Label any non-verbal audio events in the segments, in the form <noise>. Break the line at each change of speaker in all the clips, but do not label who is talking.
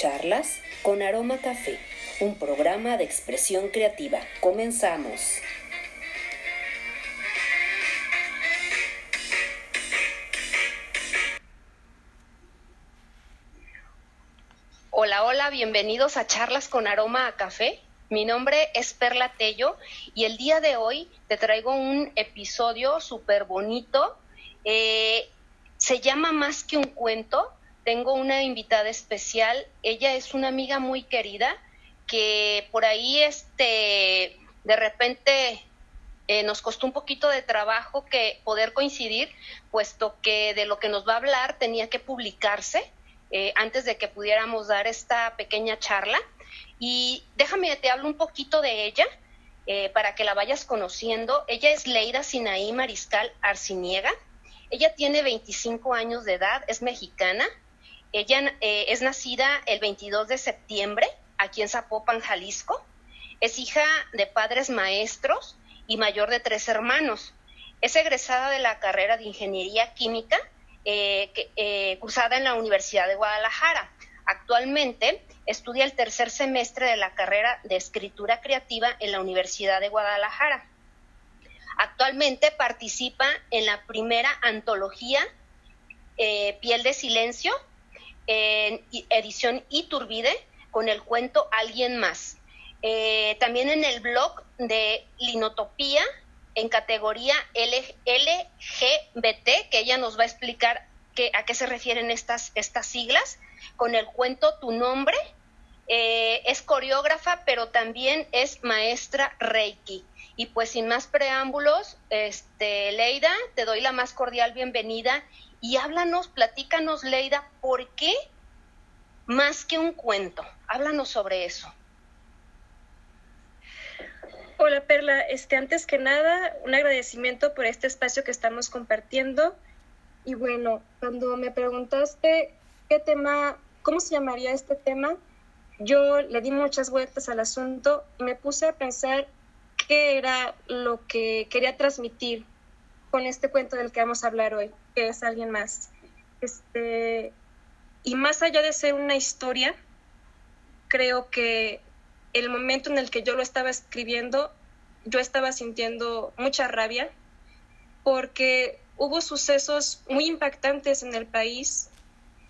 Charlas con Aroma Café, un programa de expresión creativa. Comenzamos.
Hola, hola, bienvenidos a Charlas con Aroma a Café. Mi nombre es Perla Tello y el día de hoy te traigo un episodio súper bonito. Eh, se llama Más que un cuento. Tengo una invitada especial. Ella es una amiga muy querida que por ahí este, de repente eh, nos costó un poquito de trabajo que poder coincidir, puesto que de lo que nos va a hablar tenía que publicarse eh, antes de que pudiéramos dar esta pequeña charla. Y déjame, te hablo un poquito de ella eh, para que la vayas conociendo. Ella es Leida Sinaí Mariscal Arciniega. Ella tiene 25 años de edad, es mexicana. Ella eh, es nacida el 22 de septiembre aquí en Zapopan, Jalisco. Es hija de padres maestros y mayor de tres hermanos. Es egresada de la carrera de Ingeniería Química eh, cursada en la Universidad de Guadalajara. Actualmente estudia el tercer semestre de la carrera de escritura creativa en la Universidad de Guadalajara. Actualmente participa en la primera antología eh, Piel de Silencio, en edición Iturbide, con el cuento Alguien más. Eh, también en el blog de Linotopía, en categoría LGBT, que ella nos va a explicar a qué se refieren estas, estas siglas, con el cuento Tu Nombre. Eh, es coreógrafa, pero también es maestra Reiki. Y pues sin más preámbulos, este, Leida, te doy la más cordial bienvenida y háblanos, platícanos, Leida, ¿por qué más que un cuento? Háblanos sobre eso.
Hola Perla, este, antes que nada, un agradecimiento por este espacio que estamos compartiendo. Y bueno, cuando me preguntaste qué tema, cómo se llamaría este tema, yo le di muchas vueltas al asunto y me puse a pensar qué era lo que quería transmitir con este cuento del que vamos a hablar hoy, que es alguien más. Este, y más allá de ser una historia, creo que el momento en el que yo lo estaba escribiendo, yo estaba sintiendo mucha rabia porque hubo sucesos muy impactantes en el país,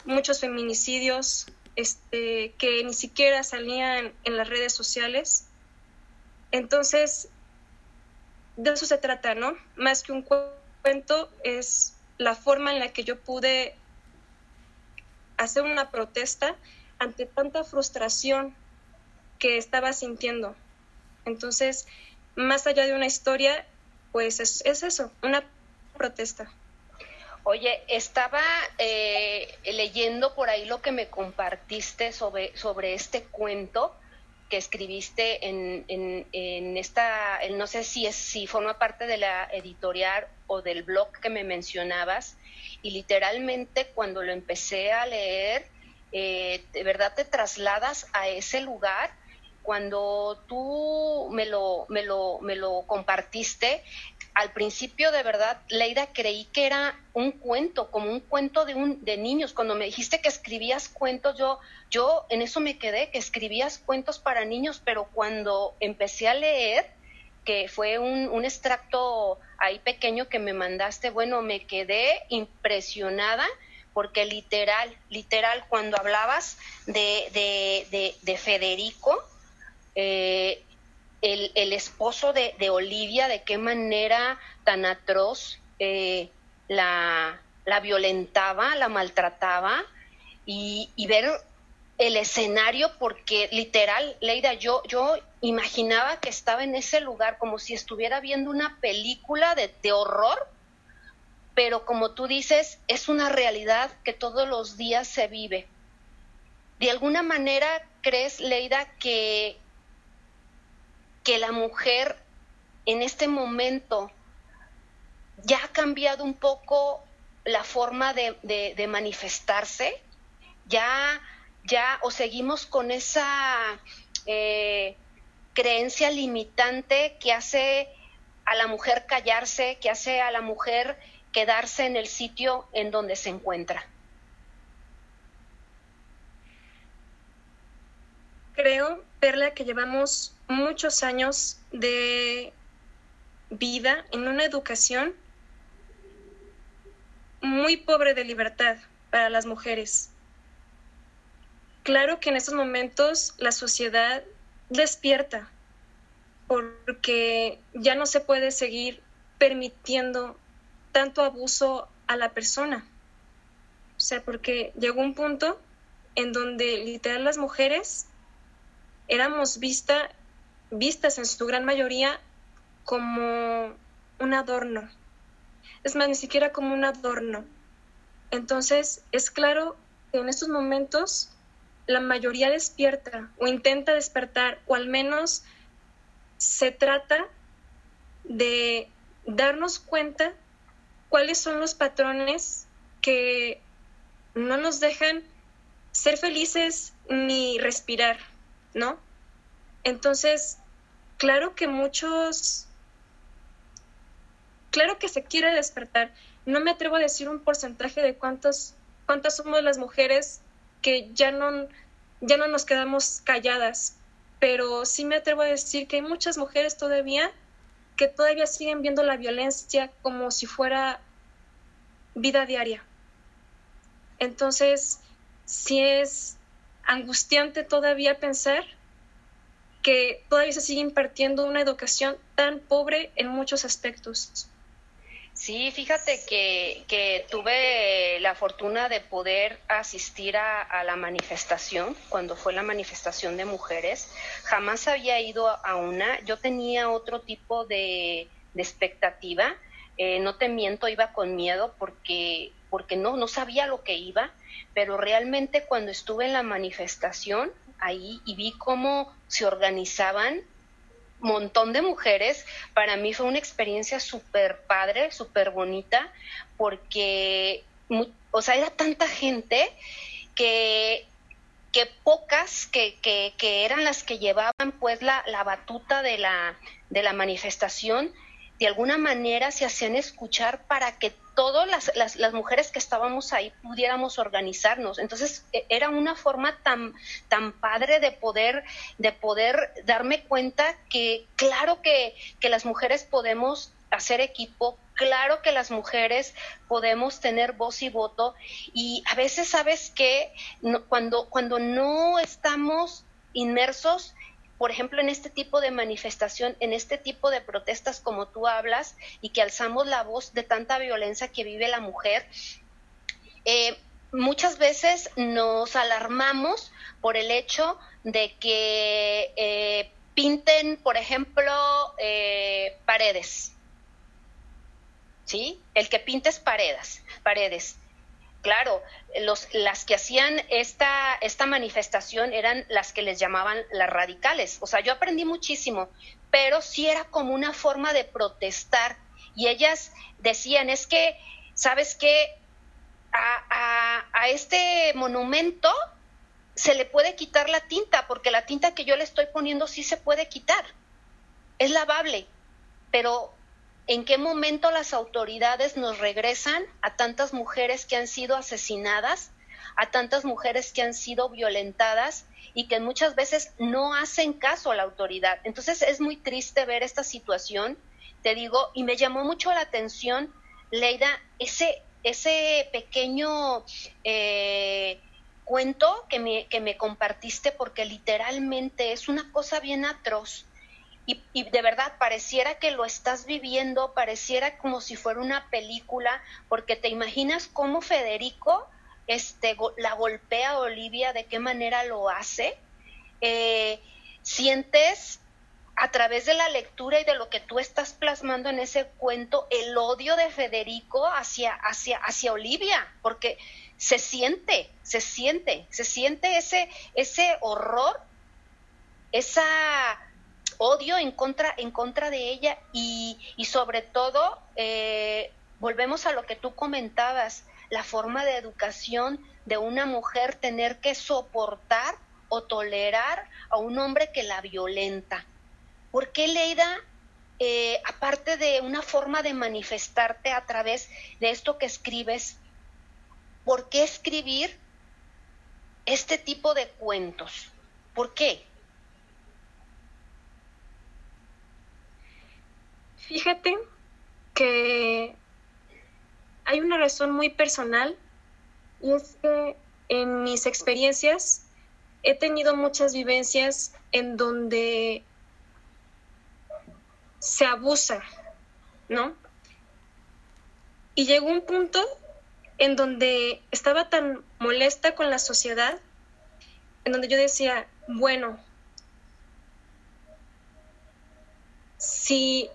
muchos feminicidios este, que ni siquiera salían en las redes sociales. Entonces, de eso se trata, ¿no? Más que un cuento, es la forma en la que yo pude hacer una protesta ante tanta frustración que estaba sintiendo. Entonces, más allá de una historia, pues es, es eso, una protesta.
Oye, estaba eh, leyendo por ahí lo que me compartiste sobre, sobre este cuento que escribiste en, en, esta, no sé si, es, si forma parte de la editorial o del blog que me mencionabas, y literalmente cuando lo empecé a leer, eh, de verdad te trasladas a ese lugar. Cuando tú me lo, me lo, me lo compartiste, al principio de verdad, Leida, creí que era un cuento, como un cuento de, un, de niños. Cuando me dijiste que escribías cuentos, yo, yo en eso me quedé, que escribías cuentos para niños, pero cuando empecé a leer, que fue un, un extracto ahí pequeño que me mandaste, bueno, me quedé impresionada porque literal, literal, cuando hablabas de, de, de, de Federico, eh, el, esposo de, Olivia, de qué manera tan atroz eh, la, violentaba, la maltrataba, y, ver el escenario, porque literal, Leida, yo, yo imaginaba que estaba en ese lugar como si estuviera viendo una película de, de horror, pero como tú dices, es una realidad que todos los días se vive. ¿De alguna manera crees, Leida, que que la mujer en este momento ya ha cambiado un poco la forma de, manifestarse, ya, ya o seguimos con esa eh, creencia limitante que hace a la mujer callarse, que hace a la mujer quedarse en el sitio en donde se encuentra.
creo, Perla, que llevamos muchos años de vida en una educación muy pobre de libertad para las mujeres. Claro que en estos momentos la sociedad despierta porque ya no se puede seguir permitiendo tanto abuso a la persona. O sea, porque llegó un punto en donde literal las mujeres éramos vista, vistas en su gran mayoría como un adorno. Es más, ni siquiera como un adorno. Entonces, es claro que en estos momentos la mayoría despierta o intenta despertar, o al menos se trata de darnos cuenta cuáles son los patrones que no nos dejan ser felices ni respirar, ¿no? Entonces, claro que muchos, claro que se quiere despertar. No me atrevo a decir un porcentaje de cuántos, cuántas somos las mujeres que ya no, ya no nos quedamos calladas, pero sí me atrevo a decir que hay muchas mujeres todavía que todavía siguen viendo la violencia como si fuera vida diaria. Entonces, sí es angustiante todavía pensar que todavía se sigue impartiendo una educación tan pobre en muchos aspectos.
Sí, fíjate que, tuve la fortuna de poder asistir a, la manifestación, cuando fue la manifestación de mujeres. Jamás había ido a una, yo tenía otro tipo de, expectativa, eh, no te miento, iba con miedo porque, porque no, no sabía lo que iba, pero realmente cuando estuve en la manifestación ahí y vi cómo se organizaban montón de mujeres, para mí fue una experiencia súper padre, súper bonita, porque, o sea, era tanta gente que, que pocas que, que, que eran las que llevaban pues la, la batuta de la, de la manifestación, de alguna manera se hacían escuchar para que todas las, las, mujeres que estábamos ahí pudiéramos organizarnos. Entonces e, era una forma tan, tan padre de poder, de poder darme cuenta que claro que, que las mujeres podemos hacer equipo, claro que las mujeres podemos tener voz y voto y a veces sabes que cuando, cuando no estamos inmersos por ejemplo, en este tipo de manifestación, en este tipo de protestas como tú hablas y que alzamos la voz de tanta violencia que vive la mujer, eh, muchas veces nos alarmamos por el hecho de que eh, pinten, por ejemplo, eh, paredes. ¿Sí? El que pintes paredes, paredes. Claro, los, las que hacían esta, esta manifestación eran las que les llamaban las radicales. O sea, yo aprendí muchísimo, pero sí era como una forma de protestar. Y ellas decían, es que, ¿sabes qué? A, a, este monumento se le puede quitar la tinta, porque la tinta que yo le estoy poniendo sí se puede quitar. Es lavable, pero en qué momento las autoridades nos regresan a tantas mujeres que han sido asesinadas, a tantas mujeres que han sido violentadas y que muchas veces no hacen caso a la autoridad. Entonces es muy triste ver esta situación, te digo, y me llamó mucho la atención, Leida, ese, ese pequeño eh, cuento que me, que me compartiste, porque literalmente es una cosa bien atroz y, de verdad pareciera que lo estás viviendo, pareciera como si fuera una película, porque te imaginas cómo Federico este, la golpea a Olivia, de qué manera lo hace. Eh, sientes a través de la lectura y de lo que tú estás plasmando en ese cuento el odio de Federico hacia, hacia, hacia Olivia, porque se siente, se siente, se siente ese, ese horror, esa odio en contra, en contra de ella y, sobre todo, eh, volvemos a lo que tú comentabas, la forma de educación de una mujer tener que soportar o tolerar a un hombre que la violenta. ¿Por qué Leida, eh, aparte de una forma de manifestarte a través de esto que escribes, ¿por qué escribir este tipo de cuentos? ¿Por qué?
Fíjate que hay una razón muy personal y es que en mis experiencias he tenido muchas vivencias en donde se abusa, ¿no? Y llegó un punto en donde estaba tan molesta con la sociedad, en donde yo decía, bueno, si,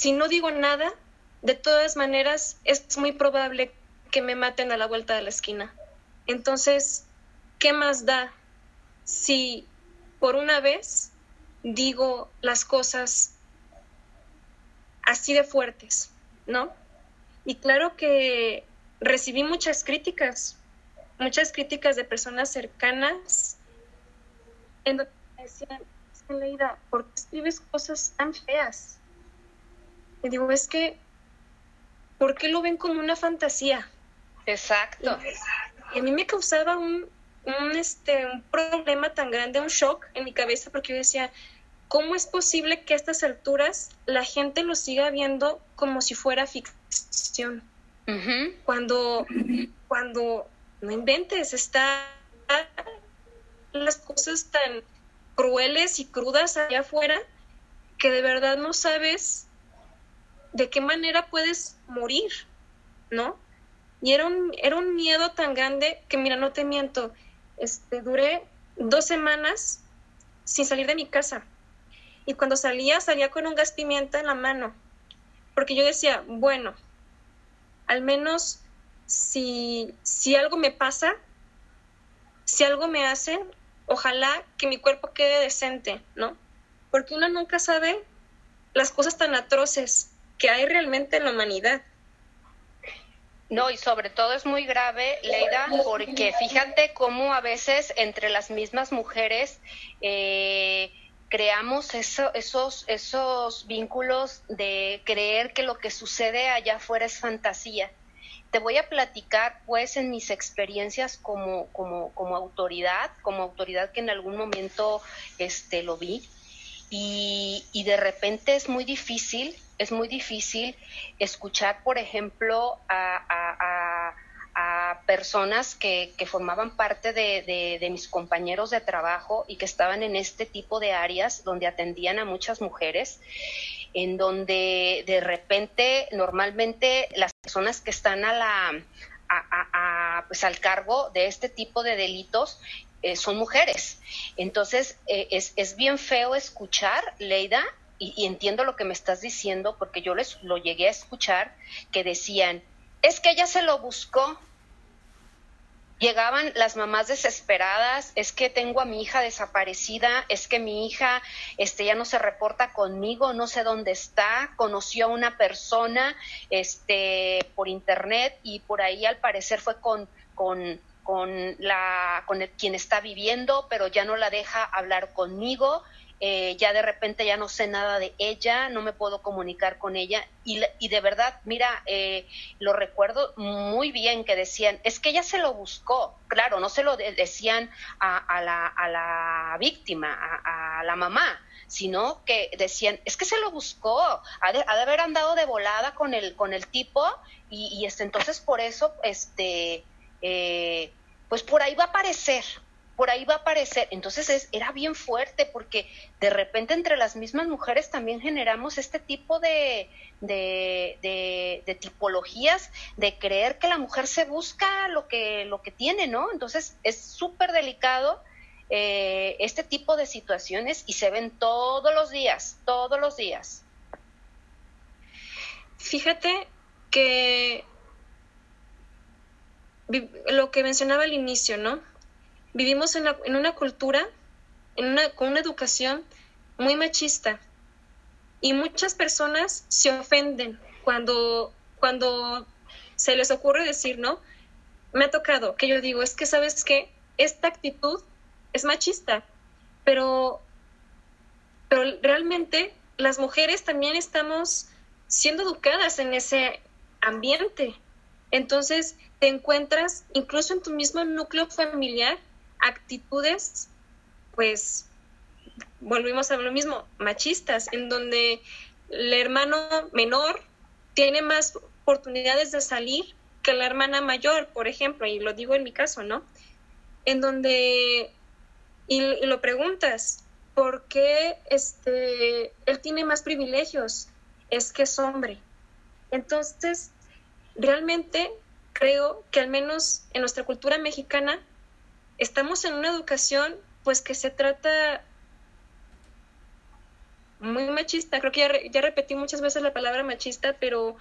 si no digo nada, de todas maneras es muy probable que me maten a la vuelta de la esquina. Entonces, ¿qué más da si por una vez digo las cosas así de fuertes, ¿no? Y claro que recibí muchas críticas, muchas críticas de personas cercanas en donde me decían, Leida, ¿por qué escribes cosas tan feas? Y digo, es que, ¿por qué lo ven como una fantasía?
Exacto.
Y, a mí me causaba un, un, este, un problema tan grande, un shock en mi cabeza, porque yo decía, ¿cómo es posible que a estas alturas la gente lo siga viendo como si fuera ficción? Cuando, cuando no inventes, está las cosas tan crueles y crudas allá afuera que de verdad no sabes de qué manera puedes morir, ¿no? Y era un, era un miedo tan grande que, mira, no te miento, este, duré dos semanas sin salir de mi casa. Y cuando salía, salía con un gas pimienta en la mano. Porque yo decía, bueno, al menos si, si algo me pasa, si algo me hace, ojalá que mi cuerpo quede decente, ¿no? Porque uno nunca sabe las cosas tan atroces que hay realmente en la humanidad.
No, y sobre todo es muy grave, Leida, porque fíjate cómo a veces entre las mismas mujeres eh, creamos esos, esos vínculos de creer que lo que sucede allá afuera es fantasía. Te voy a platicar, pues, en mis experiencias como, como, como autoridad, como autoridad que en algún momento este, lo vi. Y, y de repente es muy difícil es muy difícil escuchar, por ejemplo, a, personas que, formaban parte de, mis compañeros de trabajo y que estaban en este tipo de áreas donde atendían a muchas mujeres, en donde de repente normalmente las personas que están a la, pues al cargo de este tipo de delitos eh, son mujeres. Entonces, eh, es, es, bien feo escuchar, Leida, y, entiendo lo que me estás diciendo porque yo les lo llegué a escuchar que decían, es que ella se lo buscó. Llegaban las mamás desesperadas, es que tengo a mi hija desaparecida, es que mi hija este ya no se reporta conmigo, no sé dónde está, conoció a una persona este por internet y por ahí al parecer fue con con con la con el, quien está viviendo, pero ya no la deja hablar conmigo eh, ya de repente ya no sé nada de ella, no me puedo comunicar con ella y, y de verdad, mira, eh, lo recuerdo muy bien que decían, es que ella se lo buscó, claro, no se lo decían a, la, a la, víctima, a, la mamá, sino que decían, es que se lo buscó, ha de, haber andado de volada con el, con el tipo y, y este, entonces por eso, este, eh, pues por ahí va a aparecer, por ahí va a aparecer. Entonces es, era bien fuerte porque de repente entre las mismas mujeres también generamos este tipo de, de, tipologías de creer que la mujer se busca lo que, lo que tiene, ¿no? Entonces es súper delicado eh, este tipo de situaciones y se ven todos los días, todos los días.
Fíjate que lo que mencionaba al inicio, ¿no? Vivimos en, una cultura, con una educación muy machista y muchas personas se ofenden cuando, cuando se les ocurre decir, ¿no? Me ha tocado que yo digo, es que sabes que esta actitud es machista, pero, pero realmente las mujeres también estamos siendo educadas en ese ambiente. Entonces te encuentras incluso en tu mismo núcleo familiar actitudes, pues, volvimos a lo mismo, machistas, en donde el hermano menor tiene más oportunidades de salir que la hermana mayor, por ejemplo, y lo digo en mi caso, ¿no? En donde, y, lo preguntas, ¿por qué este, él tiene más privilegios? Es que es hombre. Entonces, realmente creo que al menos en nuestra cultura mexicana estamos en una educación pues que se trata muy machista. Creo que ya, repetí muchas veces la palabra machista, pero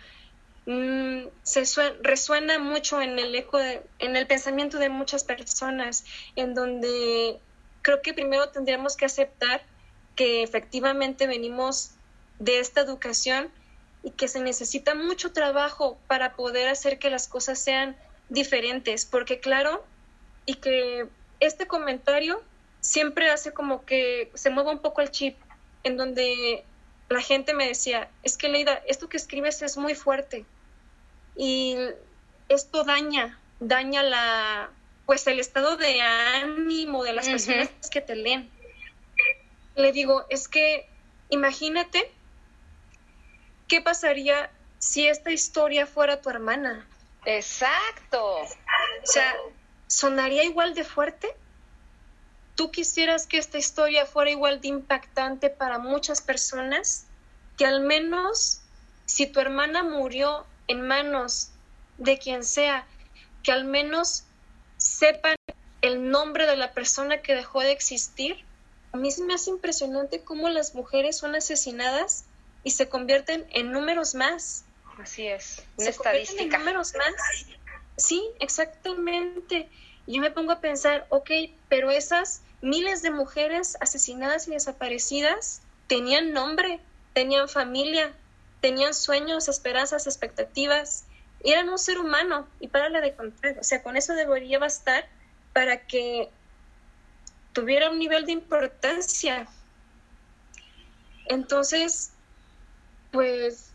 mm, se resuena mucho en el eco, en el pensamiento de muchas personas, en donde creo que primero tendríamos que aceptar que efectivamente venimos de esta educación y que se necesita mucho trabajo para poder hacer que las cosas sean diferentes, porque claro, y que este comentario siempre hace como que se mueva un poco el chip, en donde la gente me decía, es que Leida, esto que escribes es muy fuerte y esto daña, daña la, pues el estado de ánimo de las personas que te leen. Le digo, es que imagínate ¿qué pasaría si esta historia fuera tu hermana?
Exacto.
O sea, ¿sonaría igual de fuerte? ¿Tú quisieras que esta historia fuera igual de impactante para muchas personas? Que al menos si tu hermana murió en manos de quien sea, que al menos sepan el nombre de la persona que dejó de existir. A mí me hace impresionante cómo las mujeres son asesinadas y se convierten en números más.
Así es, una estadística.
En números más. Sí, exactamente. Yo me pongo a pensar, ok, pero esas miles de mujeres asesinadas y desaparecidas tenían nombre, tenían familia, tenían sueños, esperanzas, expectativas, eran un ser humano y para la de contar. O sea, con eso debería bastar para que tuviera un nivel de importancia. Entonces, pues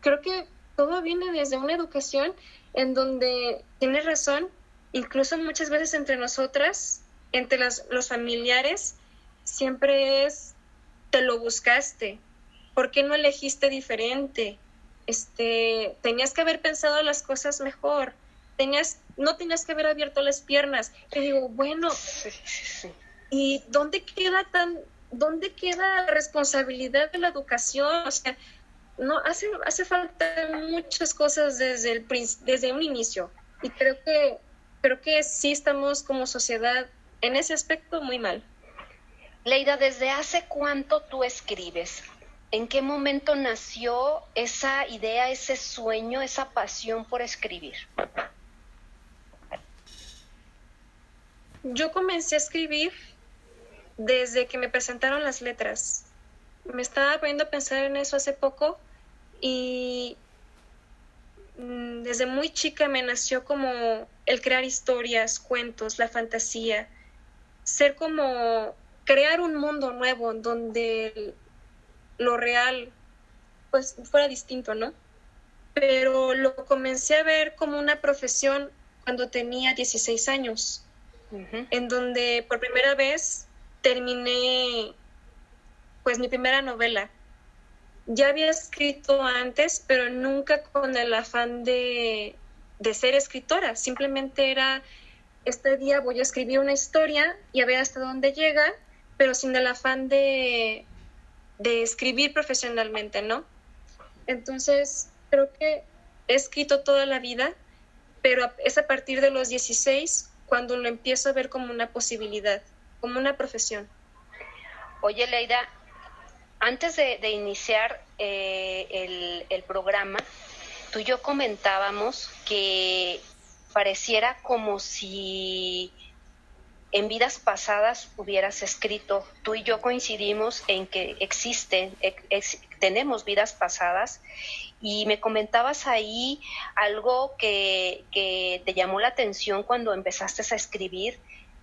creo que todo viene desde una educación en donde tienes razón, incluso muchas veces entre nosotras, entre las, los familiares, siempre es, te lo buscaste, ¿por qué no elegiste diferente? Este, tenías que haber pensado las cosas mejor, tenías, no tenías que haber abierto las piernas. Y digo, bueno, ¿y dónde queda tan, ¿dónde queda la responsabilidad de la educación? O sea, no hace, hace falta muchas cosas desde, el, desde un inicio y creo que, creo que sí estamos como sociedad en ese aspecto muy mal.
Leida, ¿desde hace cuánto tú escribes? ¿En qué momento nació esa idea, ese sueño, esa pasión por escribir?
Yo comencé a escribir desde que me presentaron las letras. Me estaba poniendo a pensar en eso hace poco y mm, desde muy chica me nació como el crear historias, cuentos, la fantasía, ser como crear un mundo nuevo donde lo real pues fuera distinto, ¿no? Pero lo comencé a ver como una profesión cuando tenía 16 años, en donde por primera vez terminé pues mi primera novela. Ya había escrito antes, pero nunca con el afán de, ser escritora. Simplemente era, este día voy a escribir una historia y a ver hasta dónde llega, pero sin el afán de, de escribir profesionalmente, ¿no? Entonces, creo que he escrito toda la vida, pero es a partir de los 16 cuando lo empiezo a ver como una posibilidad como una profesión.
Oye, Leida, antes de, iniciar eh, el, programa, tú y yo comentábamos que pareciera como si en vidas pasadas hubieras escrito. Tú y yo coincidimos en que existen, tenemos vidas pasadas y me comentabas ahí algo que, que, te llamó la atención cuando empezaste a escribir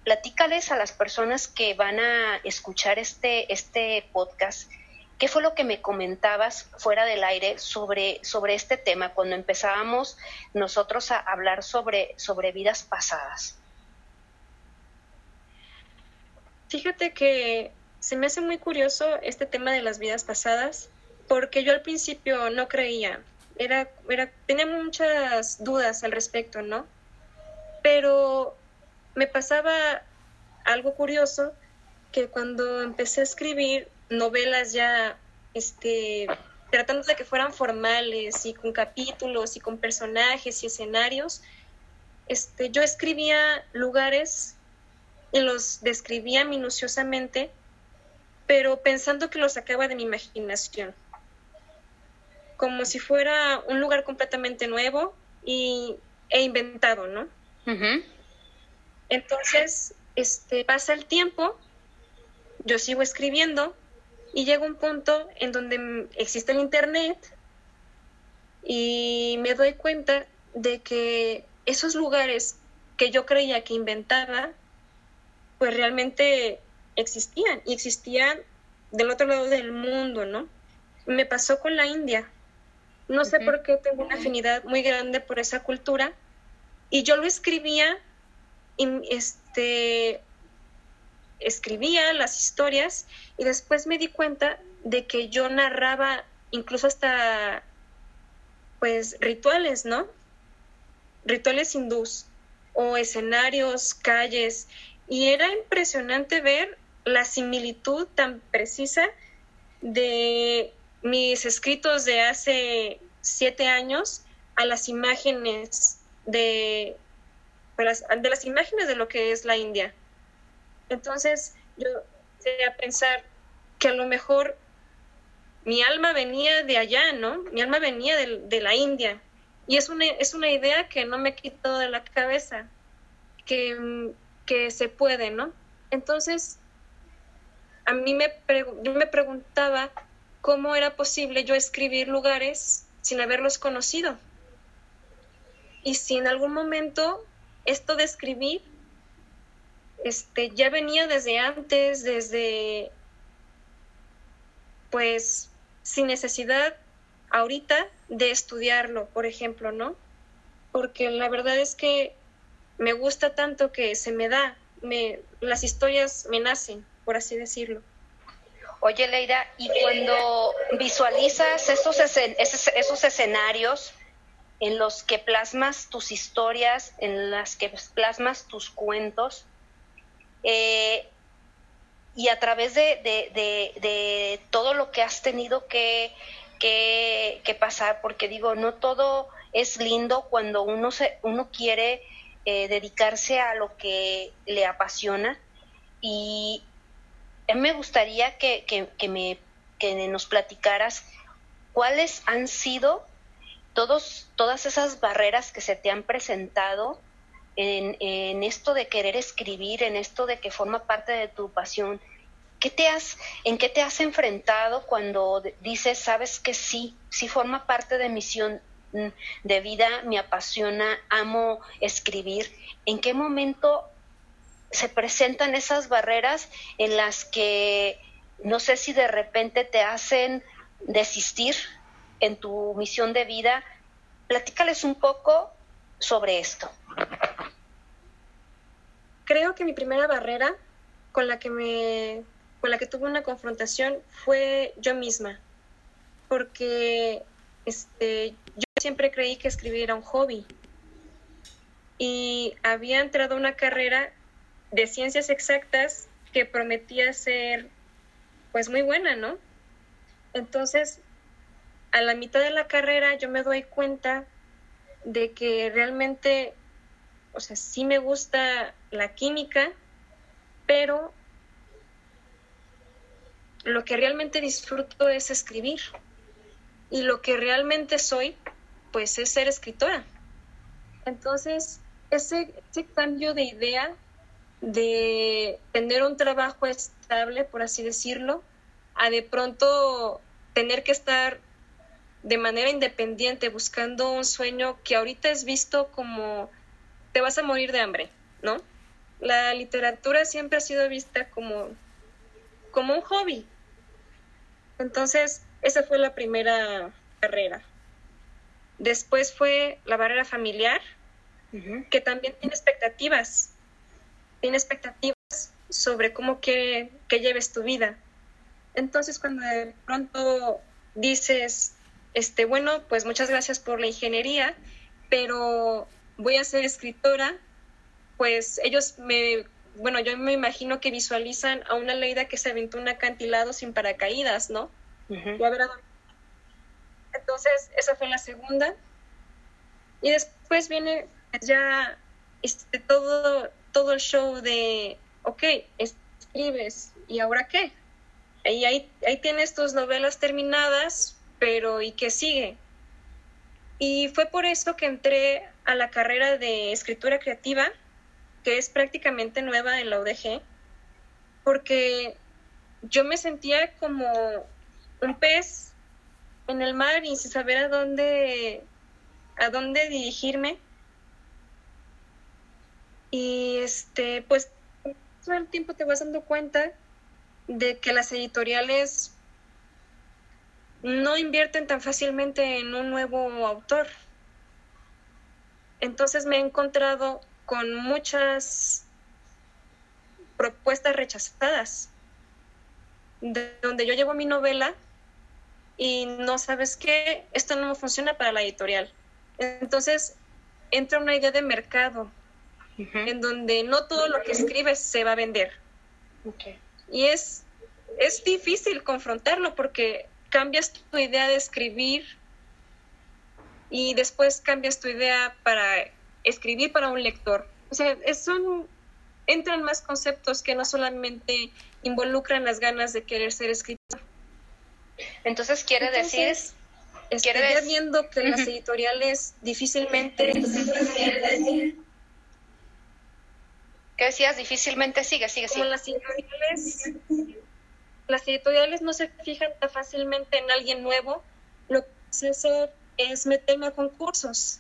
platícales a las personas que van a escuchar este, este podcast, ¿qué fue lo que me comentabas fuera del aire sobre, sobre este tema cuando empezábamos nosotros a hablar sobre, sobre vidas pasadas?
Fíjate que se me hace muy curioso este tema de las vidas pasadas porque yo al principio no creía, era, era, tenía muchas dudas al respecto, ¿no? Pero me pasaba algo curioso que cuando empecé a escribir novelas ya, este, tratando de que fueran formales y con capítulos y con personajes y escenarios, este, yo escribía lugares y los describía minuciosamente, pero pensando que los sacaba de mi imaginación, como si fuera un lugar completamente nuevo y, e inventado, ¿no? Entonces, este, pasa el tiempo, yo sigo escribiendo y llega un punto en donde existe el Internet y me doy cuenta de que esos lugares que yo creía que inventaba, pues realmente existían y existían del otro lado del mundo, ¿no? Me pasó con la India. No sé por qué tengo una afinidad muy grande por esa cultura y yo lo escribía y este escribía las historias y después me di cuenta de que yo narraba incluso hasta pues rituales, ¿no? rituales hindús o escenarios, calles, y era impresionante ver la similitud tan precisa de mis escritos de hace siete años a las imágenes de, de las imágenes de lo que es la India. Entonces yo empecé a pensar que a lo mejor mi alma venía de allá, ¿no? Mi alma venía de, de la India, y es una, es una idea que no me quito de la cabeza, que, que se puede, ¿no? Entonces, a mí me, yo me preguntaba cómo era posible yo escribir lugares sin haberlos conocido. Y si en algún momento esto de escribir este, ya venía desde antes, desde, pues, sin necesidad ahorita de estudiarlo, por ejemplo, ¿no? Porque la verdad es que me gusta tanto que se me da, me, las historias me nacen, por así decirlo.
Oye, Leida, y cuando visualizas esos, esos escenarios en los que plasmas tus historias, en las que plasmas tus cuentos, eh, y a través de, de, todo lo que has tenido que que, pasar, porque digo, no todo es lindo cuando uno, se, uno quiere eh, dedicarse a lo que le apasiona. Y me gustaría que, que, me, que nos platicaras cuáles han sido todos, todas esas barreras que se te han presentado en, esto de querer escribir, en esto de que forma parte de tu pasión te has, ¿En qué te has enfrentado cuando dices, sabes que sí, sí forma parte de misión mm, de vida, me apasiona, amo escribir? ¿En qué momento se presentan esas barreras en las que no sé si de repente te hacen desistir en tu misión de vida? Platícales un poco sobre esto.
Creo que mi primera barrera con la que me con la que tuve una confrontación fue yo misma, porque este, yo siempre creí que escribir era un hobby y había entrado a una carrera de ciencias exactas que prometía ser pues muy buena, ¿no? Entonces, a la mitad de la carrera yo me doy cuenta de que realmente, o sea, sí me gusta la química, pero lo que realmente disfruto es escribir y lo que realmente soy, pues es ser escritora. Entonces, ese, cambio de idea de tener un trabajo estable, por así decirlo, a de pronto tener que estar de manera independiente buscando un sueño que ahorita es visto como te vas a morir de hambre, ¿no? La literatura siempre ha sido vista como, como un hobby, entonces, esa fue la primera carrera. Después fue la barrera familiar, que también tiene expectativas. Tiene expectativas sobre cómo que, que lleves tu vida. Entonces, cuando de pronto dices, este, bueno, pues muchas gracias por la ingeniería, pero voy a ser escritora, pues ellos me, bueno, yo me imagino que visualizan a una Leida que se aventó un acantilado sin paracaídas, ¿no? Entonces, esa fue la segunda. Y después viene ya este, todo, todo el show de, ok, escribes, ¿y ahora qué? Y ahí, ahí tienes tus novelas terminadas, pero ¿y qué sigue? Y fue por eso que entré a la carrera de escritura creativa, que es prácticamente nueva en la UDG, porque yo me sentía como un pez en el mar y sin saber a dónde, a dónde dirigirme. Y este, pues todo el tiempo te vas dando cuenta de que las editoriales no invierten tan fácilmente en un nuevo autor. Entonces me he encontrado con muchas propuestas rechazadas, de donde yo llevo mi novela y no sabes qué, esto no funciona para la editorial. Entonces entra una idea de mercado, en donde no todo lo que escribes se va a vender. Y es, es difícil confrontarlo porque cambias tu idea de escribir y después cambias tu idea para escribir para un lector. O sea, son, entran más conceptos que no solamente involucran las ganas de querer ser escritor.
Entonces, quiere decir...
Estoy viendo que las editoriales difícilmente...
¿Qué decías? Difícilmente sigue, sigue, sigue.
Como las editoriales, las editoriales no se fijan tan fácilmente en alguien nuevo, lo que se hace es meterme a concursos.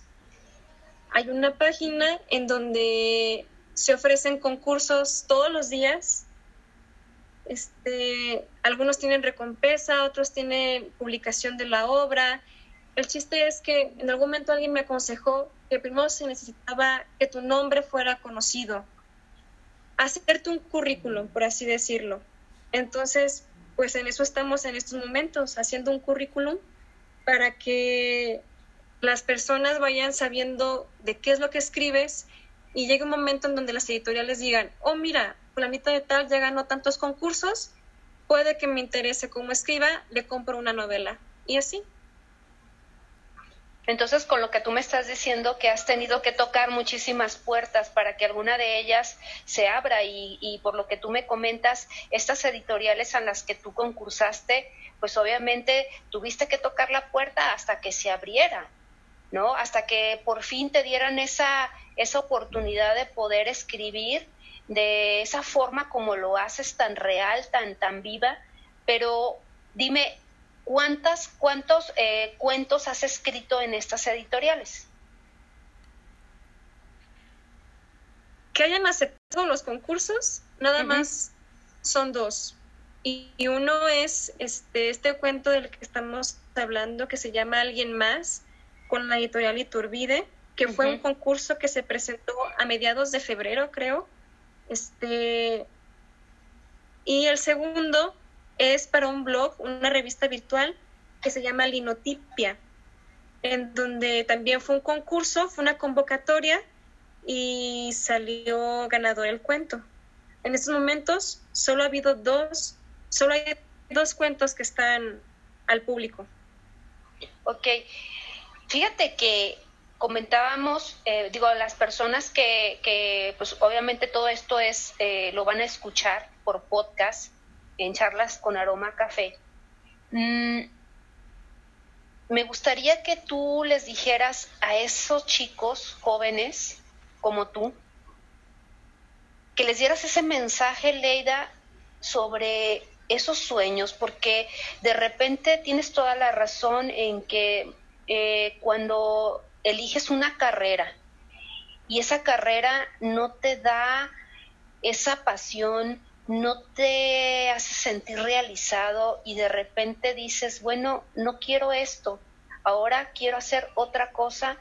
Hay una página en donde se ofrecen concursos todos los días. Este, algunos tienen recompensa, otros tienen publicación de la obra. El chiste es que en algún momento alguien me aconsejó que primero se necesitaba que tu nombre fuera conocido hacerte un currículum, por así decirlo. Entonces, pues en eso estamos en estos momentos, haciendo un currículum para que las personas vayan sabiendo de qué es lo que escribes y llegue un momento en donde las editoriales digan, oh mira, planita de tal ya ganó tantos concursos, puede que me interese como escriba, le compro una novela. Y así.
Entonces, con lo que tú me estás diciendo, que has tenido que tocar muchísimas puertas para que alguna de ellas se abra y, por lo que tú me comentas, estas editoriales a las que tú concursaste, pues obviamente tuviste que tocar la puerta hasta que se abriera, ¿no? Hasta que por fin te dieran esa, esa oportunidad de poder escribir de esa forma como lo haces tan real, tan, tan viva. Pero dime, ¿Cuántas, ¿Cuántos eh, cuentos has escrito en estas editoriales?
Que hayan aceptado los concursos, nada más son dos. Y, uno es este, este cuento del que estamos hablando, que se llama Alguien más, con la editorial Iturbide, que fue un concurso que se presentó a mediados de febrero, creo. Este, y el segundo es para un blog, una revista virtual que se llama Linotipia, en donde también fue un concurso, fue una convocatoria y salió ganador el cuento. En estos momentos solo ha habido dos, solo hay dos cuentos que están al público.
Ok, fíjate que comentábamos, eh, digo, las personas que, que, pues obviamente todo esto es, eh, lo van a escuchar por podcast, en charlas con aroma café, mm, me gustaría que tú les dijeras a esos chicos jóvenes como tú, que les dieras ese mensaje, Leida, sobre esos sueños, porque de repente tienes toda la razón en que eh, cuando eliges una carrera y esa carrera no te da esa pasión, no te hace sentir realizado y de repente dices, bueno, no quiero esto, ahora quiero hacer otra cosa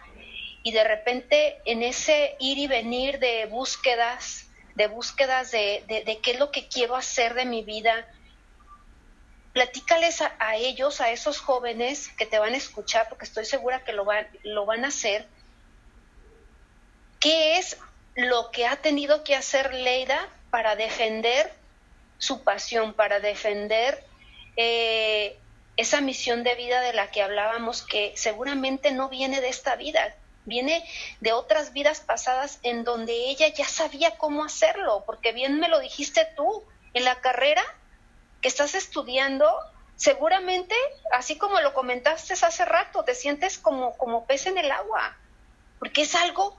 y de repente en ese ir y venir de búsquedas, de búsquedas de, de, qué es lo que quiero hacer de mi vida, platícales a, ellos, a esos jóvenes que te van a escuchar, porque estoy segura que lo van, lo van a hacer, qué es lo que ha tenido que hacer Leida para defender su pasión, para defender eh, esa misión de vida de la que hablábamos, que seguramente no viene de esta vida, viene de otras vidas pasadas en donde ella ya sabía cómo hacerlo, porque bien me lo dijiste tú, en la carrera que estás estudiando, seguramente, así como lo comentaste hace rato, te sientes como, como pez en el agua, porque es algo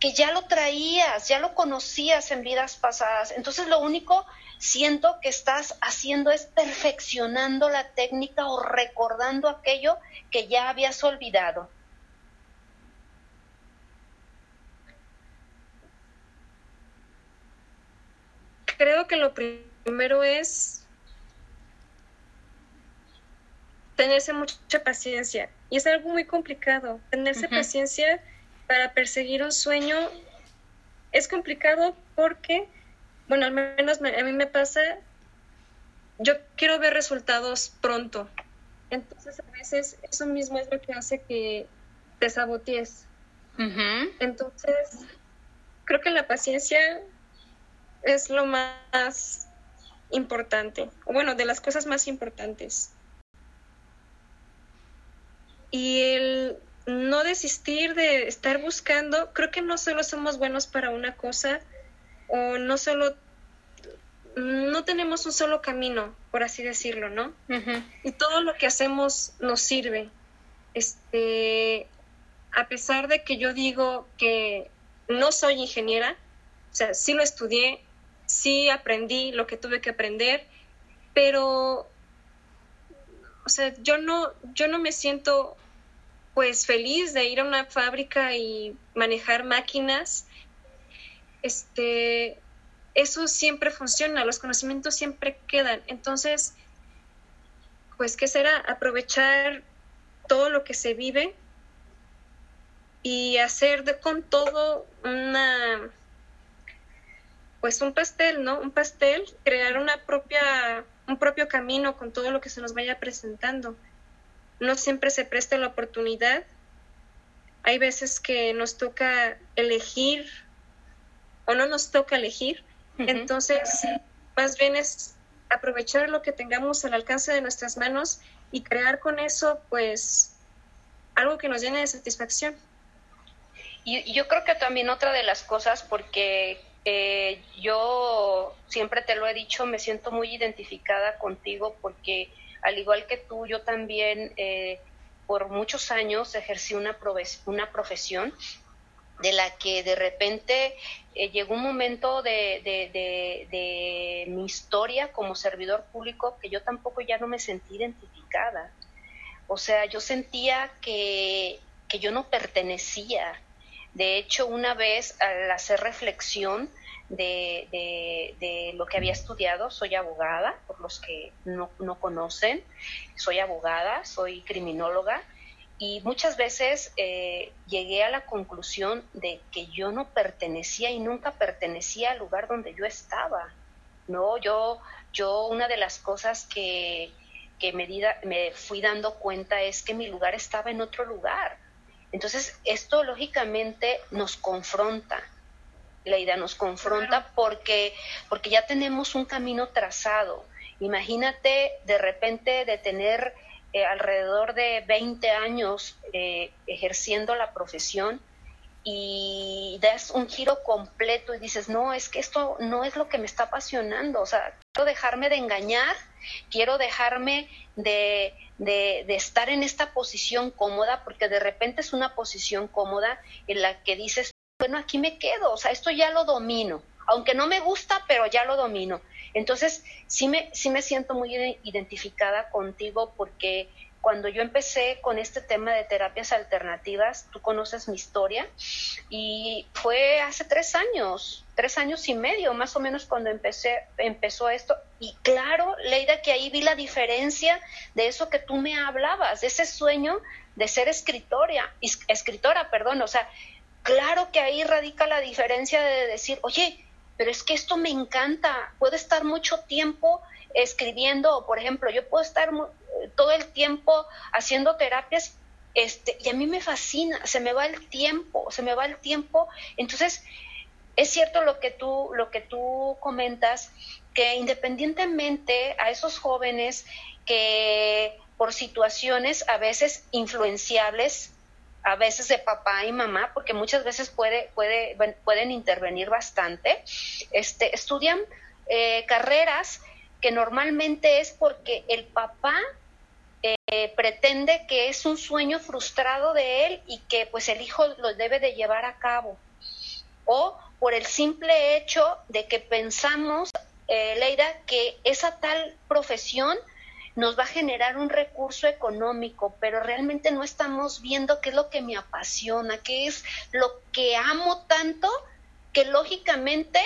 que ya lo traías, ya lo conocías en vidas pasadas. Entonces lo único siento que estás haciendo es perfeccionando la técnica o recordando aquello que ya habías olvidado.
Creo que lo primero es tenerse mucha paciencia. Y es algo muy complicado. Tenerse paciencia para perseguir un sueño es complicado porque, bueno, al menos a mí me pasa, yo quiero ver resultados pronto. Entonces a veces eso mismo es lo que hace que te sabotees. Entonces, creo que la paciencia es lo más importante, bueno, de las cosas más importantes y el no desistir de estar buscando, creo que no solo somos buenos para una cosa o no solo, no tenemos un solo camino, por así decirlo, ¿no? Y todo lo que hacemos nos sirve. Este, a pesar de que yo digo que no soy ingeniera, o sea, sí lo estudié, sí aprendí lo que tuve que aprender, pero o sea, yo no, yo no me siento pues feliz de ir a una fábrica y manejar máquinas. Este, eso siempre funciona, los conocimientos siempre quedan. Entonces, pues, ¿qué será? Aprovechar todo lo que se vive y hacer con todo una, pues un pastel, ¿no? Un pastel, crear una propia un propio camino con todo lo que se nos vaya presentando. No siempre se presta la oportunidad. Hay veces que nos toca elegir o no nos toca elegir. Entonces, más bien es aprovechar lo que tengamos al alcance de nuestras manos y crear con eso, pues, algo que nos llene de satisfacción.
Y yo creo que también otra de las cosas, porque eh, yo siempre te lo he dicho, me siento muy identificada contigo porque al igual que tú, yo también eh, por muchos años ejercí una, una profesión de la que de repente eh, llegó un momento de, de, mi historia como servidor público que yo tampoco ya no me sentí identificada. O sea, yo sentía que, que yo no pertenecía. De hecho, una vez al hacer reflexión, de, lo que había estudiado. Soy abogada, por los que no, conocen. Soy abogada, soy criminóloga y muchas veces eh, llegué a la conclusión de que yo no pertenecía y nunca pertenecía al lugar donde yo estaba. No, yo, yo una de las cosas que, que me, me fui dando cuenta es que mi lugar estaba en otro lugar. Entonces, esto lógicamente nos confronta, idea nos confronta porque, porque ya tenemos un camino trazado. Imagínate de repente de tener eh, alrededor de 20 años eh, ejerciendo la profesión y das un giro completo y dices, no, es que esto no es lo que me está apasionando, o sea, quiero dejarme de engañar, quiero dejarme de, de, estar en esta posición cómoda, porque de repente es una posición cómoda en la que dices, bueno, aquí me quedo, o sea, esto ya lo domino, aunque no me gusta, pero ya lo domino. Entonces, sí me, sí me siento muy identificada contigo porque cuando yo empecé con este tema de terapias alternativas, tú conoces mi historia, y fue hace tres años, tres años y medio más o menos cuando empecé, empezó esto. Y claro, Leida, que ahí vi la diferencia de eso que tú me hablabas, de ese sueño de ser escritora, escritora, perdón, o sea, claro que ahí radica la diferencia de decir, oye, pero es que esto me encanta, puedo estar mucho tiempo escribiendo, por ejemplo, yo puedo estar todo el tiempo haciendo terapias este, y a mí me fascina, se me va el tiempo, se me va el tiempo. Entonces, es cierto lo que tú, lo que tú comentas, que independientemente a esos jóvenes que por situaciones a veces influenciables, a veces de papá y mamá, porque muchas veces puede, puede, pueden intervenir bastante, este, estudian eh, carreras que normalmente es porque el papá eh, pretende que es un sueño frustrado de él y que pues el hijo lo debe de llevar a cabo. O por el simple hecho de que pensamos, eh, Leida, que esa tal profesión nos va a generar un recurso económico, pero realmente no estamos viendo qué es lo que me apasiona, qué es lo que amo tanto, que lógicamente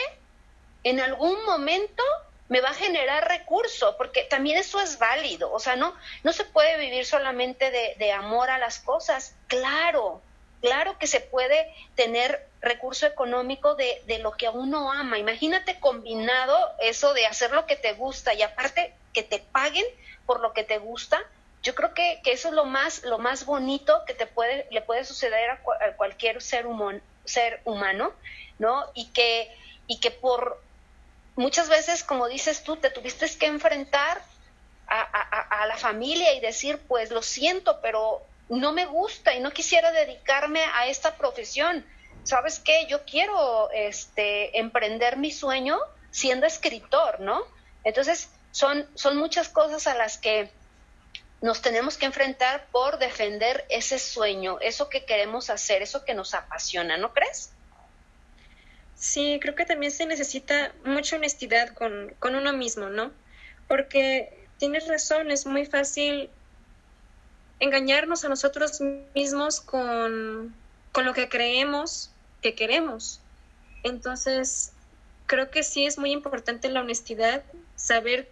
en algún momento me va a generar recurso, porque también eso es válido, o sea, no, no se puede vivir solamente de, de amor a las cosas, claro, claro que se puede tener recurso económico de, de, lo que a uno ama. Imagínate combinado eso de hacer lo que te gusta y aparte que te paguen por lo que te gusta. Yo creo que, que eso es lo más, lo más bonito que te puede, le puede suceder a, cualquier ser, humano, ser humano, ¿no? Y que, y que por, muchas veces, como dices tú, te tuviste que enfrentar a, la familia y decir, pues lo siento, pero no me gusta y no quisiera dedicarme a esta profesión. ¿Sabes qué? Yo quiero este, emprender mi sueño siendo escritor, ¿no? Entonces, son, son muchas cosas a las que nos tenemos que enfrentar por defender ese sueño, eso que queremos hacer, eso que nos apasiona, ¿no crees?
Sí, creo que también se necesita mucha honestidad con, uno mismo, ¿no? Porque tienes razón, es muy fácil engañarnos a nosotros mismos con, con lo que creemos que queremos. Entonces, creo que sí es muy importante la honestidad, saber,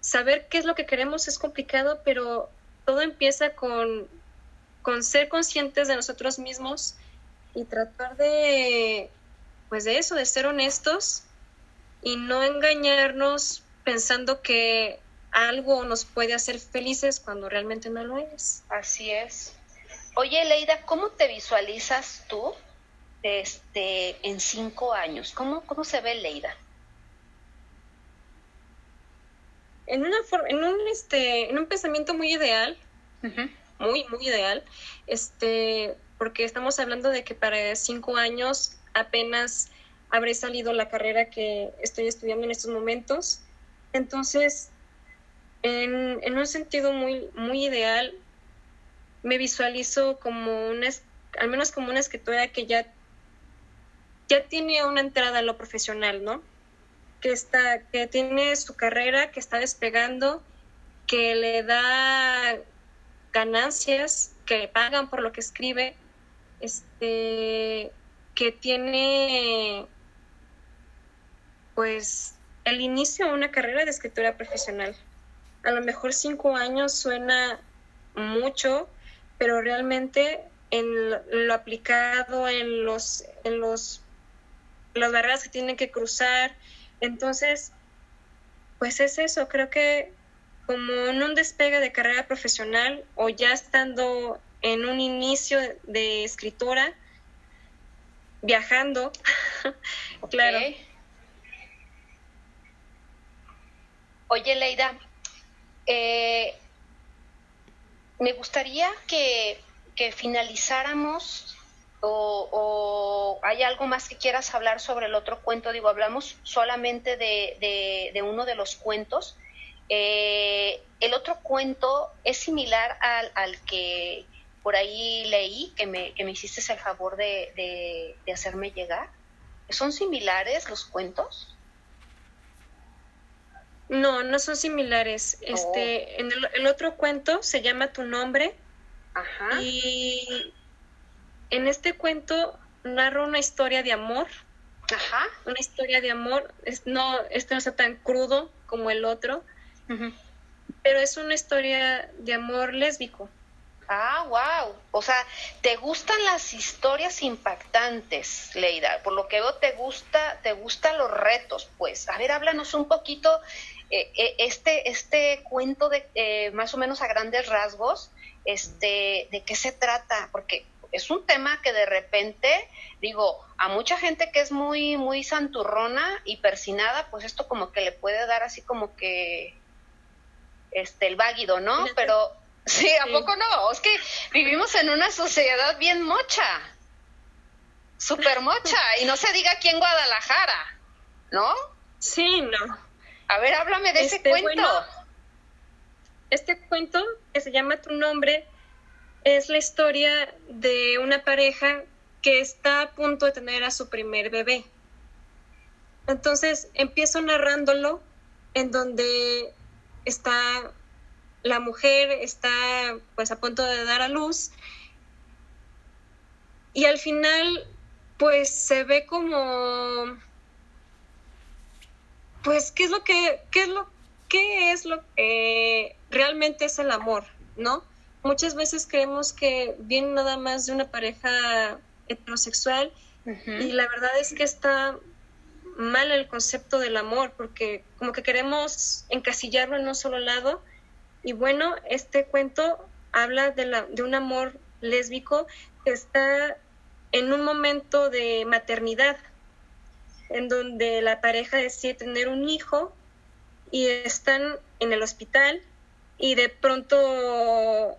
saber qué es lo que queremos es complicado, pero todo empieza con, con ser conscientes de nosotros mismos y tratar de pues de eso, de ser honestos y no engañarnos pensando que algo nos puede hacer felices cuando realmente no lo es.
Así es. Oye, Leida, ¿cómo te visualizas tú este, en cinco años? ¿Cómo, cómo se ve Leida?
En, una en, un, este, en un pensamiento muy ideal, muy, muy ideal, este, porque estamos hablando de que para cinco años apenas habré salido la carrera que estoy estudiando en estos momentos. Entonces, en, un sentido muy, muy ideal, me visualizo como una, al menos como una escritora que ya, ya tiene una entrada a lo profesional, ¿no? Que, está, que tiene su carrera, que está despegando, que le da ganancias, que le pagan por lo que escribe, este, que tiene pues el inicio de una carrera de escritura profesional. A lo mejor cinco años suena mucho, pero realmente en lo aplicado, en los, en los las barreras que tienen que cruzar. Entonces, pues es eso, creo que como en un despegue de carrera profesional o ya estando en un inicio de escritora, viajando. <laughs> claro.
Oye, Leida, eh, me gustaría que, finalizáramos o, hay algo más que quieras hablar sobre el otro cuento. Digo, hablamos solamente de, uno de los cuentos. Eh, el otro cuento es similar al, al que por ahí leí que me, que me hiciste el favor de, hacerme llegar. ¿Son similares los cuentos?
No, no son similares. Este, oh. en el, otro cuento se llama Tu nombre. Ajá. Y en este cuento narro una historia de amor. Ajá. Una historia de amor. Es, no, este no está tan crudo como el otro. Pero es una historia de amor lésbico.
Ah, wow. O sea, te gustan las historias impactantes, Leida. Por lo que veo, te gusta, te gustan los retos, pues. A ver, háblanos un poquito eh, eh, este, este cuento de eh, más o menos a grandes rasgos, este, de qué se trata, porque es un tema que de repente, digo, a mucha gente que es muy, muy santurrona y persinada, pues esto como que le puede dar así como que este el váguido, ¿no? Pero <laughs> Sí, ¿a poco no? Es que vivimos en una sociedad bien mocha, súper mocha, y no se diga aquí en Guadalajara, ¿no?
Sí, no.
A ver, háblame de ese este, cuento.
este cuento, que se llama Tu nombre, es la historia de una pareja que está a punto de tener a su primer bebé. Entonces empiezo narrándolo en donde está la mujer está pues a punto de dar a luz y al final pues se ve como pues qué es lo que qué es lo qué es lo que realmente es el amor, ¿no? Muchas veces creemos que viene nada más de una pareja heterosexual y la verdad es que está mal el concepto del amor porque como que queremos encasillarlo en un solo lado y bueno, este cuento habla de, la, de un amor lésbico que está en un momento de maternidad, en donde la pareja decide tener un hijo y están en el hospital y de pronto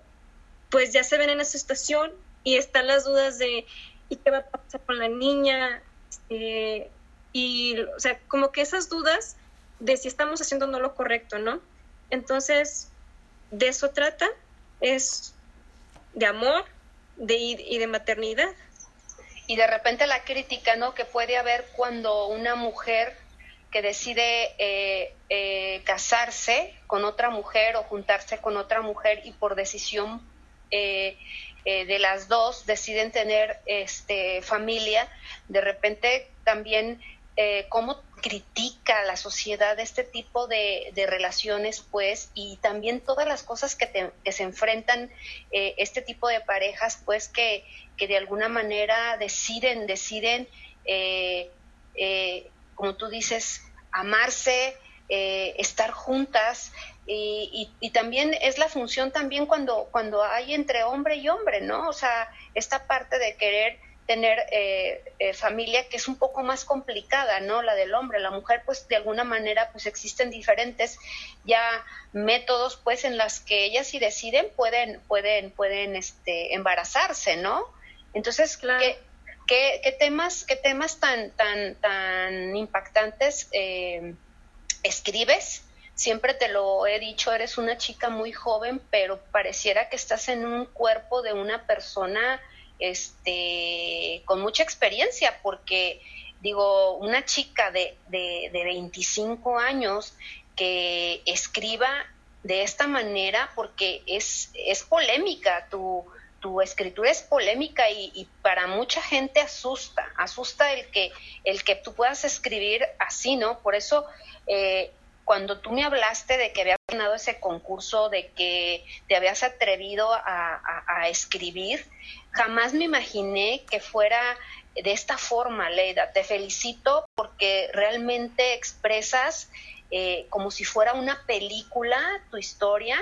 pues ya se ven en esa situación y están las dudas de ¿y qué va a pasar con la niña? Este, y o sea, como que esas dudas de si estamos haciendo no lo correcto, ¿no? Entonces, de eso trata, es de amor de, y de maternidad.
Y de repente la crítica, ¿no? Que puede haber cuando una mujer que decide eh, eh, casarse con otra mujer o juntarse con otra mujer y por decisión eh, de las dos deciden tener este, familia, de repente también cómo critica la sociedad este tipo de, relaciones, pues, y también todas las cosas que, se enfrentan eh, este tipo de parejas, pues, que, que de alguna manera deciden, deciden, eh, eh, como tú dices, amarse, estar juntas, y, y, también es la función también cuando, cuando hay entre hombre y hombre, ¿no? O sea, esta parte de querer tener eh, eh, familia que es un poco más complicada, ¿no? La del hombre, la mujer, pues de alguna manera, pues existen diferentes ya métodos, pues en las que ellas si deciden pueden, pueden, pueden, este, embarazarse, ¿no? Entonces, ¿qué, qué, temas, qué temas tan, tan, tan impactantes eh, escribes? Siempre te lo he dicho, eres una chica muy joven, pero pareciera que estás en un cuerpo de una persona este, con mucha experiencia, porque digo, una chica de, de, 25 años que escriba de esta manera, porque es, es polémica, tu, tu escritura es polémica y, para mucha gente asusta, asusta el que, el que tú puedas escribir así, ¿no? Por eso, eh, cuando tú me hablaste de que habías ganado ese concurso, de que te habías atrevido a, escribir, Jamás me imaginé que fuera de esta forma, Leida. Te felicito porque realmente expresas eh, como si fuera una película tu historia,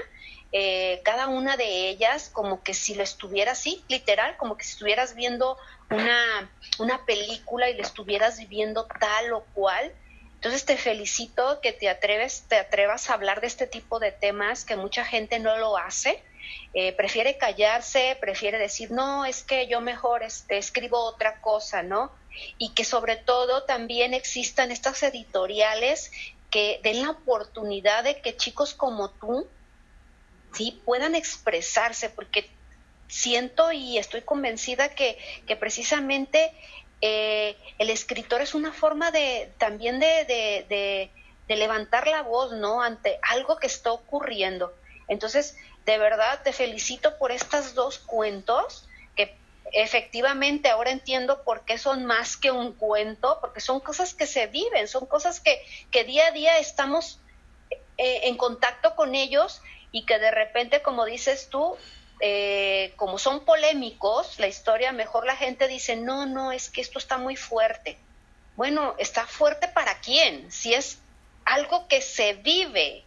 eh, cada una de ellas como que si lo estuviera así, literal, como que si estuvieras viendo una, una película y le estuvieras viviendo tal o cual. Entonces te felicito que te atreves, te atrevas a hablar de este tipo de temas que mucha gente no lo hace. Eh, prefiere callarse, prefiere decir, no, es que yo mejor este, escribo otra cosa, ¿no? Y que sobre todo también existan estas editoriales que den la oportunidad de que chicos como tú, sí, puedan expresarse, porque siento y estoy convencida que, que precisamente eh, el escritor es una forma de también de, de, de, levantar la voz, ¿no? Ante algo que está ocurriendo. Entonces, de verdad te felicito por estos dos cuentos que efectivamente ahora entiendo por qué son más que un cuento, porque son cosas que se viven, son cosas que, que día a día estamos eh, en contacto con ellos y que de repente, como dices tú, eh, como son polémicos, la historia, mejor la gente dice, no, no, es que esto está muy fuerte. Bueno, ¿está fuerte para quién? Si es algo que se vive.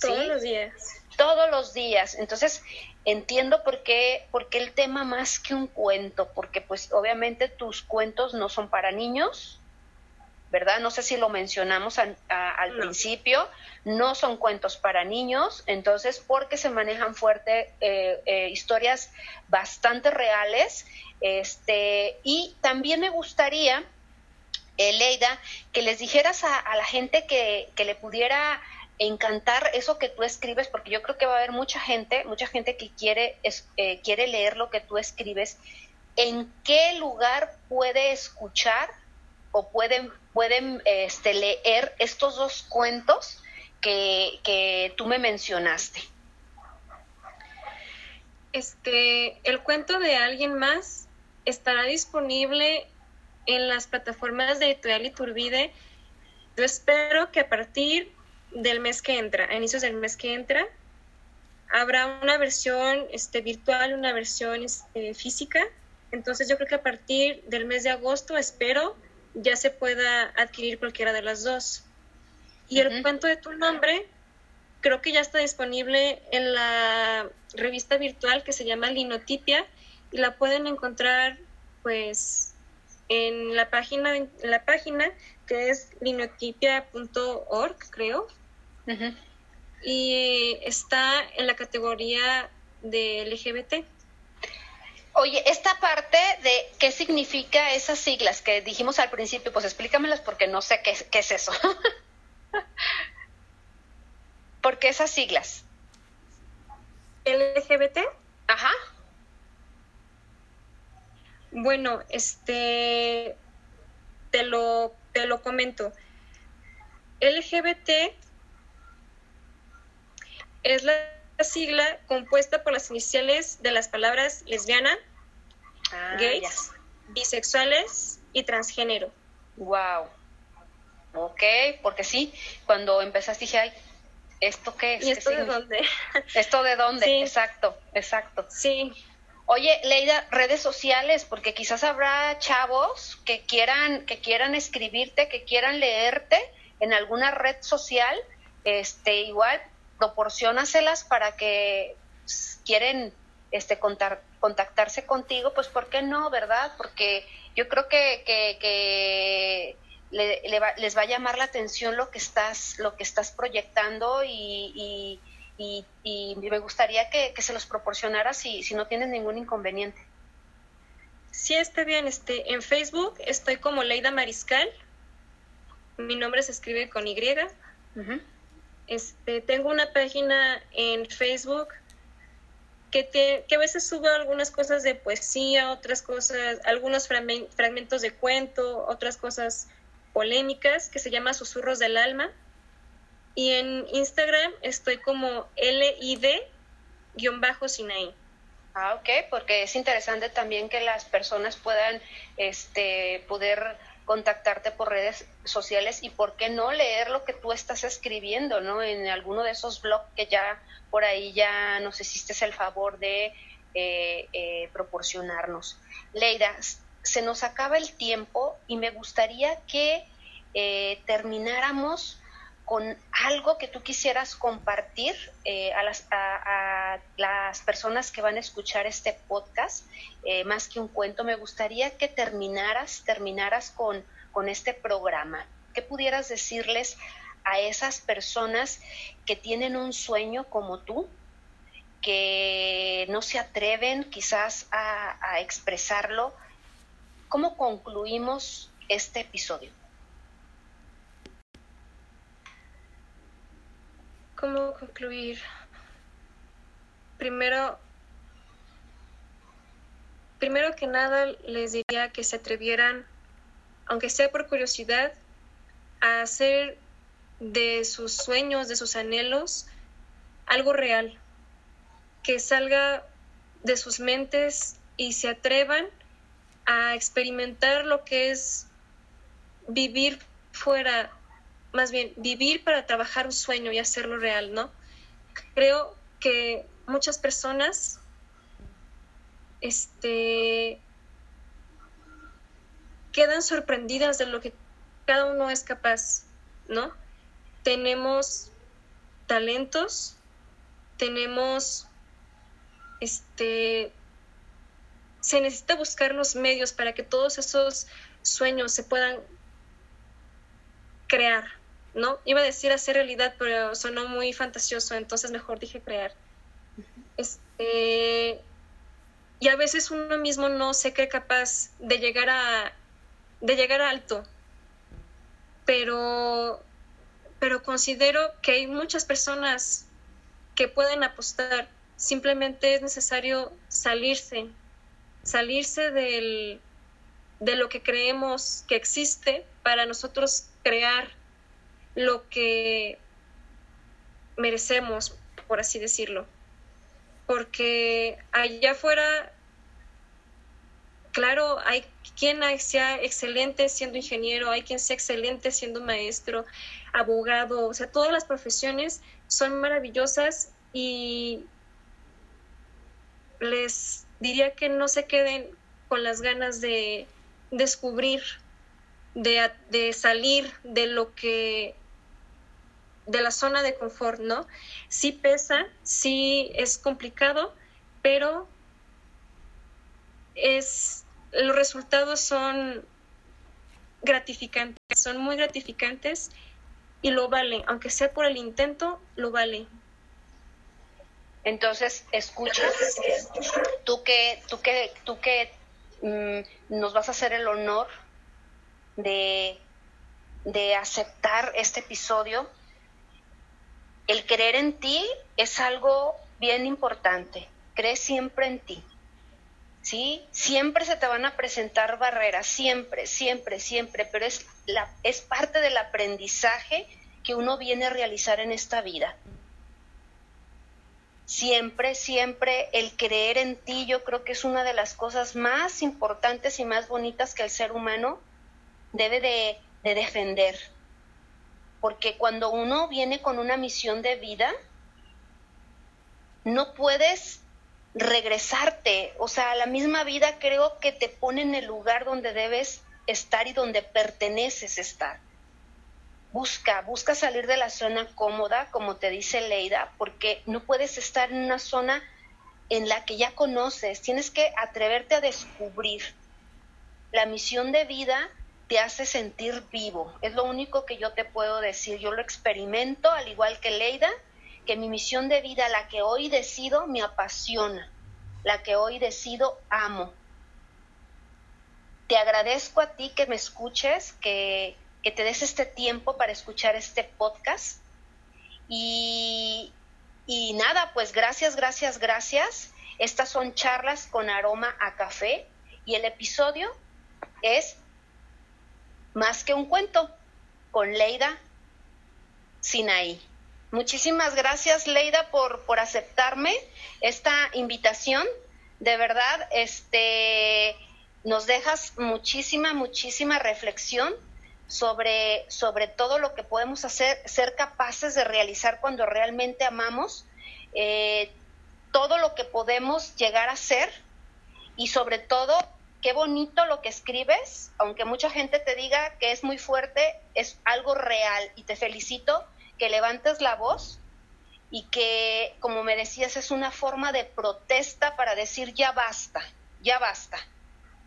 Todos los días.
Todos los días. Entonces, entiendo por qué, por qué el tema más que un cuento, porque pues obviamente tus cuentos no son para niños, ¿verdad? No sé si lo mencionamos al principio, no son cuentos para niños, entonces porque se manejan fuerte eh, eh, historias bastante reales, este, y también me gustaría, eh, Leida, que les dijeras a, la gente que, que, le pudiera encantar eso que tú escribes, porque yo creo que va a haber mucha gente, mucha gente que quiere, quiere leer lo que tú escribes, en qué lugar puede escuchar o pueden, pueden este, leer estos dos cuentos que, que tú me mencionaste.
Este, el cuento de alguien más estará disponible en las plataformas de Editorial Iturbide. Yo espero que a partir del mes que entra, a inicios del mes que entra, habrá una versión este, virtual, una versión este, física. Entonces yo creo que a partir del mes de agosto espero ya se pueda adquirir cualquiera de las dos. Y el cuento de tu nombre creo que ya está disponible en la revista virtual que se llama Linotipia y la pueden encontrar pues en la página en la página que es linotipia.org creo. Y está en la categoría de LGBT
Oye, esta parte de qué significa esas siglas que dijimos al principio, pues explícamelas porque no sé qué, qué es eso. <laughs> ¿Por qué esas siglas?
LGBT.
Ajá.
Bueno, este te lo, te lo comento. LGBT es la sigla compuesta por las iniciales de las palabras lesbiana, ah, gays, bisexuales y transgénero.
Wow. Ok, porque sí, cuando empezaste dije, ay, ¿esto qué es?
¿Y <laughs> esto de dónde?
¿Esto de dónde? Exacto, exacto.
Sí.
Oye, Leida, redes sociales, porque quizás habrá chavos que quieran, que quieran escribirte, que quieran leerte en alguna red social, este, igual proporcionaselas para que quieren este contactarse contigo, pues ¿por qué no, verdad? Porque yo creo que, que, les va a llamar la atención lo que estás, lo que estás proyectando y, y, me gustaría que, se los proporcionara si, si no tienes ningún inconveniente.
Sí, está bien. Este, en Facebook estoy como Leida Mariscal. Mi nombre se escribe con Y. Este, tengo una página en Facebook que, que a veces subo algunas cosas de poesía, otras cosas, algunos fragmentos de cuento, otras cosas polémicas, que se llama Susurros del Alma. Y en Instagram estoy como LID-Sinaí.
Ah, ok, porque es interesante también que las personas puedan este, poder contactarte por redes sociales y por qué no leer lo que tú estás escribiendo, ¿no? En alguno de esos blogs que ya por ahí ya nos hiciste el favor de eh, eh, proporcionarnos. Leida, se nos acaba el tiempo y me gustaría que eh, termináramos con algo que tú quisieras compartir a, las, a, las, personas que van a escuchar este podcast, más que un cuento, me gustaría que terminaras, terminaras con, con este programa, que pudieras decirles a esas personas que tienen un sueño como tú, que no se atreven quizás a, a expresarlo. ¿Cómo concluimos este episodio?
¿Cómo concluir? Primero, primero que nada les diría que se atrevieran, aunque sea por curiosidad, a hacer de sus sueños, de sus anhelos, algo real, que salga de sus mentes y se atrevan a experimentar lo que es vivir fuera más bien vivir para trabajar un sueño y hacerlo real, ¿no? Creo que muchas personas este, quedan sorprendidas de lo que cada uno es capaz, ¿no? Tenemos talentos, tenemos, este, se necesita buscar los medios para que todos esos sueños se puedan crear, ¿no? Iba a decir hacer realidad, pero sonó muy fantasioso, entonces mejor dije crear. Este, y a veces uno mismo no se cree capaz de llegar a de llegar alto, pero pero considero que hay muchas personas que pueden apostar. Simplemente es necesario salirse, salirse del, de lo que creemos que existe para nosotros crear lo que merecemos, por así decirlo. Porque allá afuera, claro, hay quien sea excelente siendo ingeniero, hay quien sea excelente siendo maestro, abogado, o sea, todas las profesiones son maravillosas y les diría que no se queden con las ganas de descubrir, de, salir de lo que de la zona de confort, ¿no? Sí pesa, sí es complicado, pero es los resultados son gratificantes, son muy gratificantes y lo vale, aunque sea por el intento, lo vale.
Entonces, escucha, tú que, tú que, tú que mm, nos vas a hacer el honor de, de aceptar este episodio, el creer en ti es algo bien importante. Cree siempre en ti. ¿Sí? Siempre se te van a presentar barreras, siempre, siempre, siempre, pero es, la, es parte del aprendizaje que uno viene a realizar en esta vida siempre, siempre el creer en ti, yo creo que es una de las cosas más importantes y más bonitas que el ser humano debe de, defender. Porque cuando uno viene con una misión de vida, no puedes regresarte. O sea, la misma vida creo que te pone en el lugar donde debes estar y donde perteneces estar busca, busca salir de la zona cómoda, como te dice Leida, porque no puedes estar en una zona en la que ya conoces, tienes que atreverte a descubrir. La misión de vida te hace sentir vivo, es lo único que yo te puedo decir. Yo lo experimento, al igual que Leida, que mi misión de vida, la que hoy decido, me apasiona, la que hoy decido, amo. Te agradezco a ti que me escuches, que, que te des este tiempo para escuchar este podcast. Y, y nada, pues gracias, gracias, gracias. Estas son charlas con aroma a café y el episodio es Más que un cuento con Leida Sinaí. Muchísimas gracias Leida por, por aceptarme esta invitación. De verdad, este, nos dejas muchísima, muchísima reflexión sobre, sobre todo lo que podemos hacer, ser capaces de realizar cuando realmente amamos, eh, todo lo que podemos llegar a ser y sobre todo, qué bonito lo que escribes, aunque mucha gente te diga que es muy fuerte, es algo real y te felicito que levantes la voz y que, como me decías, es una forma de protesta para decir ya basta, ya basta.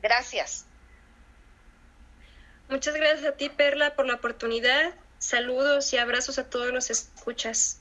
Gracias.
Muchas gracias a ti, Perla, por la oportunidad. Saludos y abrazos a todos los escuchas.